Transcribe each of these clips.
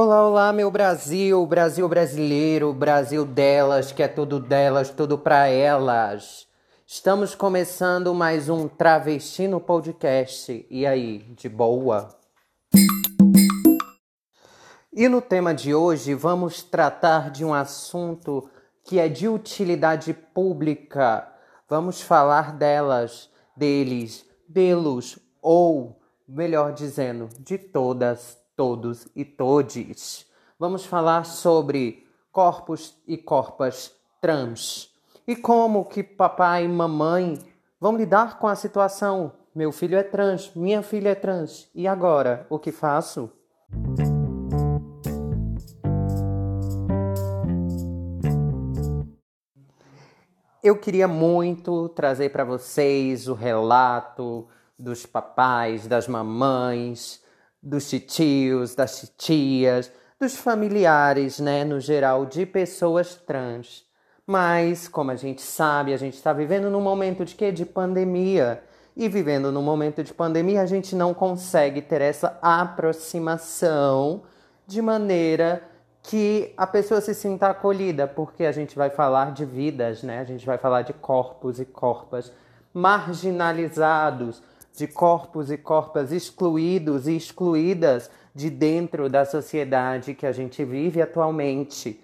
Olá, olá, meu Brasil, Brasil brasileiro, Brasil delas, que é tudo delas, tudo pra elas. Estamos começando mais um Travesti no Podcast. E aí, de boa? E no tema de hoje vamos tratar de um assunto que é de utilidade pública. Vamos falar delas, deles, delos, ou, melhor dizendo, de todas todos e todes. Vamos falar sobre corpos e corpas trans e como que papai e mamãe vão lidar com a situação. Meu filho é trans, minha filha é trans. E agora, o que faço? Eu queria muito trazer para vocês o relato dos papais, das mamães, dos titios, das titias, dos familiares, né, no geral, de pessoas trans. Mas, como a gente sabe, a gente está vivendo num momento de quê? De pandemia. E vivendo num momento de pandemia, a gente não consegue ter essa aproximação de maneira que a pessoa se sinta acolhida, porque a gente vai falar de vidas, né? A gente vai falar de corpos e corpas marginalizados, de corpos e corpas excluídos e excluídas de dentro da sociedade que a gente vive atualmente.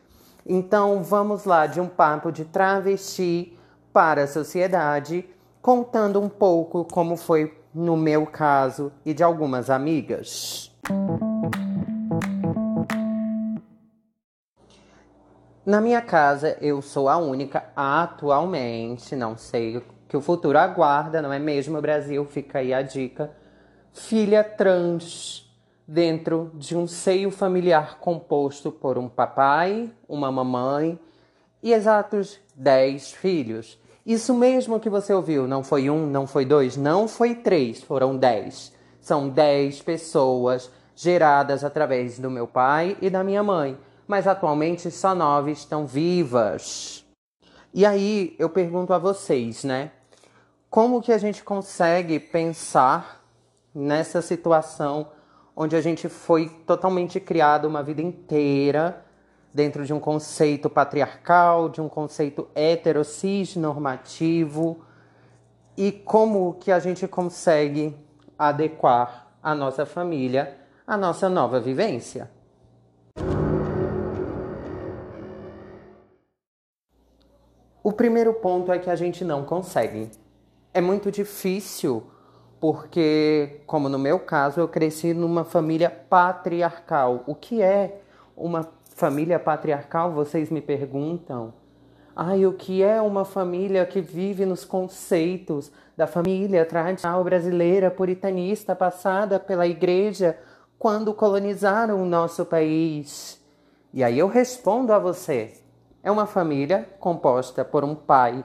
Então, vamos lá de um papo de travesti para a sociedade, contando um pouco como foi no meu caso e de algumas amigas. Na minha casa, eu sou a única atualmente, não sei que o futuro aguarda, não é mesmo, Brasil? Fica aí a dica. Filha trans dentro de um seio familiar composto por um papai, uma mamãe e exatos 10 filhos. Isso mesmo que você ouviu, não foi um, não foi dois, não foi três, foram dez. São dez pessoas geradas através do meu pai e da minha mãe, mas atualmente só nove estão vivas. E aí eu pergunto a vocês, né? Como que a gente consegue pensar nessa situação onde a gente foi totalmente criado uma vida inteira dentro de um conceito patriarcal, de um conceito heterocis normativo e como que a gente consegue adequar a nossa família à nossa nova vivência. O primeiro ponto é que a gente não consegue é muito difícil, porque, como no meu caso, eu cresci numa família patriarcal. O que é uma família patriarcal? Vocês me perguntam. Ai, o que é uma família que vive nos conceitos da família tradicional brasileira puritanista passada pela igreja quando colonizaram o nosso país? E aí eu respondo a você: é uma família composta por um pai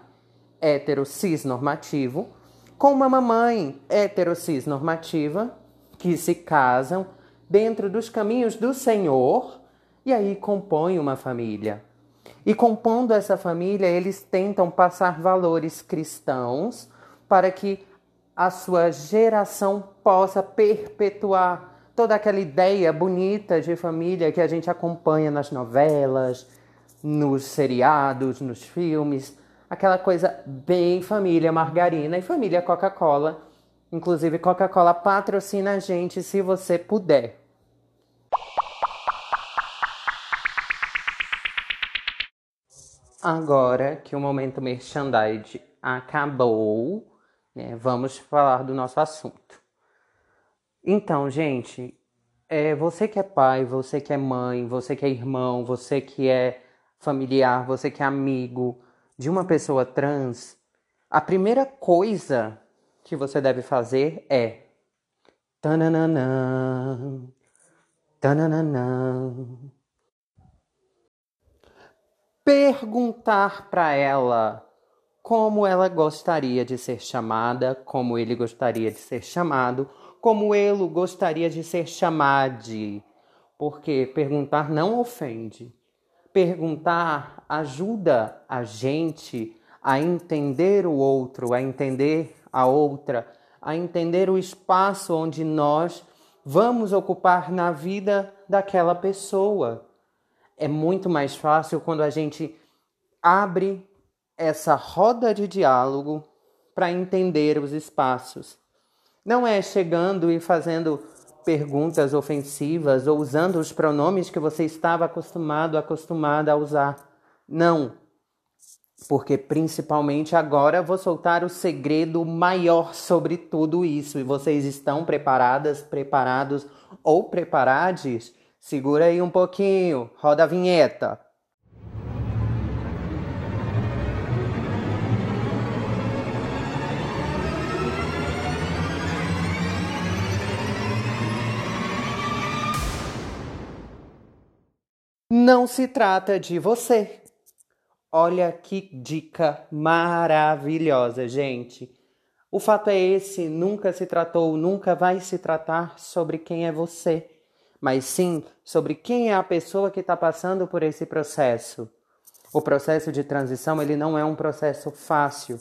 hétero normativo com uma mamãe hétero normativa que se casam dentro dos caminhos do Senhor e aí compõem uma família. E compondo essa família, eles tentam passar valores cristãos para que a sua geração possa perpetuar toda aquela ideia bonita de família que a gente acompanha nas novelas, nos seriados, nos filmes, aquela coisa bem família margarina e família Coca-Cola. Inclusive, Coca-Cola patrocina a gente se você puder. Agora que o momento merchandise acabou, né, vamos falar do nosso assunto. Então, gente, é, você que é pai, você que é mãe, você que é irmão, você que é familiar, você que é amigo, de uma pessoa trans, a primeira coisa que você deve fazer é tananã, tananã, perguntar para ela como ela gostaria de ser chamada, como ele gostaria de ser chamado, como ele gostaria de ser chamado, porque perguntar não ofende. Perguntar ajuda a gente a entender o outro, a entender a outra, a entender o espaço onde nós vamos ocupar na vida daquela pessoa. É muito mais fácil quando a gente abre essa roda de diálogo para entender os espaços. Não é chegando e fazendo perguntas ofensivas ou usando os pronomes que você estava acostumado, acostumada a usar. Não. Porque principalmente agora vou soltar o segredo maior sobre tudo isso. E vocês estão preparadas, preparados ou preparades? Segura aí um pouquinho, roda a vinheta. Não se trata de você. Olha que dica maravilhosa, gente. O fato é esse: nunca se tratou, nunca vai se tratar sobre quem é você, mas sim sobre quem é a pessoa que está passando por esse processo. O processo de transição ele não é um processo fácil.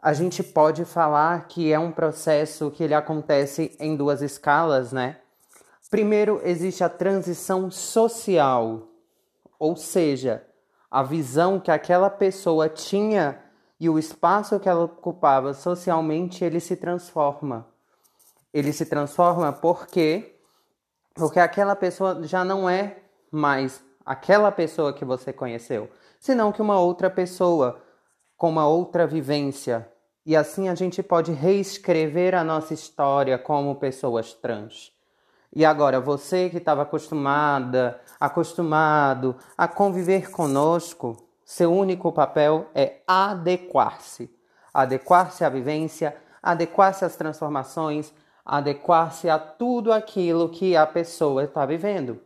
A gente pode falar que é um processo que ele acontece em duas escalas, né? Primeiro, existe a transição social, ou seja, a visão que aquela pessoa tinha e o espaço que ela ocupava socialmente, ele se transforma. Ele se transforma porque porque aquela pessoa já não é mais aquela pessoa que você conheceu, senão que uma outra pessoa com uma outra vivência. E assim a gente pode reescrever a nossa história como pessoas trans. E agora, você que estava acostumada, acostumado a conviver conosco, seu único papel é adequar-se. Adequar-se à vivência, adequar-se às transformações, adequar-se a tudo aquilo que a pessoa está vivendo.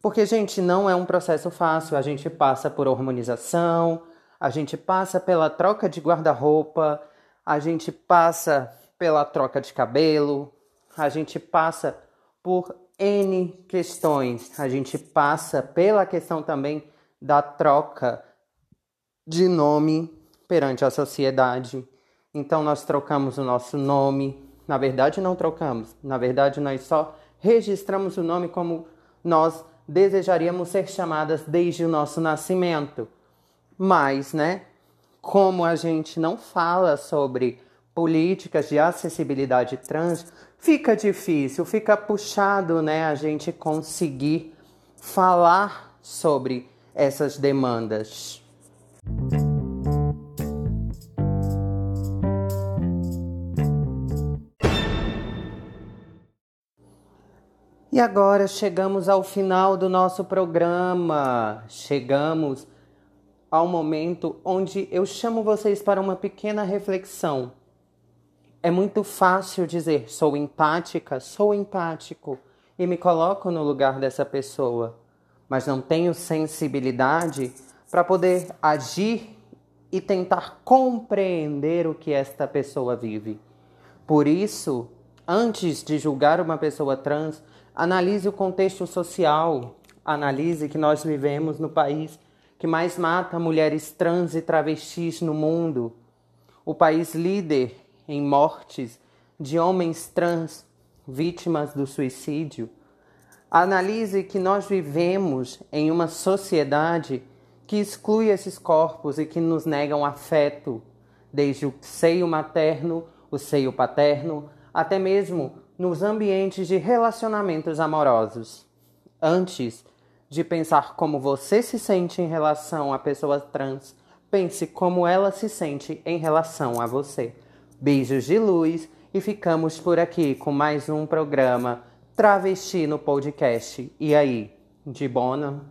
Porque, gente, não é um processo fácil. A gente passa por hormonização, a gente passa pela troca de guarda-roupa, a gente passa pela troca de cabelo, a gente passa por N questões. A gente passa pela questão também da troca de nome perante a sociedade. Então nós trocamos o nosso nome. Na verdade não trocamos. Na verdade nós só registramos o nome como nós desejaríamos ser chamadas desde o nosso nascimento. Mas, né, como a gente não fala sobre políticas de acessibilidade trans, fica difícil, fica puxado, né, a gente conseguir falar sobre essas demandas. E agora chegamos ao final do nosso programa. Chegamos ao momento onde eu chamo vocês para uma pequena reflexão. É muito fácil dizer sou empática, sou empático e me coloco no lugar dessa pessoa, mas não tenho sensibilidade para poder agir e tentar compreender o que esta pessoa vive. Por isso, antes de julgar uma pessoa trans, analise o contexto social, analise que nós vivemos no país que mais mata mulheres trans e travestis no mundo, o país líder em mortes de homens trans vítimas do suicídio, analise que nós vivemos em uma sociedade que exclui esses corpos e que nos negam afeto, desde o seio materno, o seio paterno, até mesmo nos ambientes de relacionamentos amorosos. Antes de pensar como você se sente em relação a pessoas trans, pense como ela se sente em relação a você. Beijos de luz e ficamos por aqui com mais um programa Travesti no Podcast. E aí, de bona?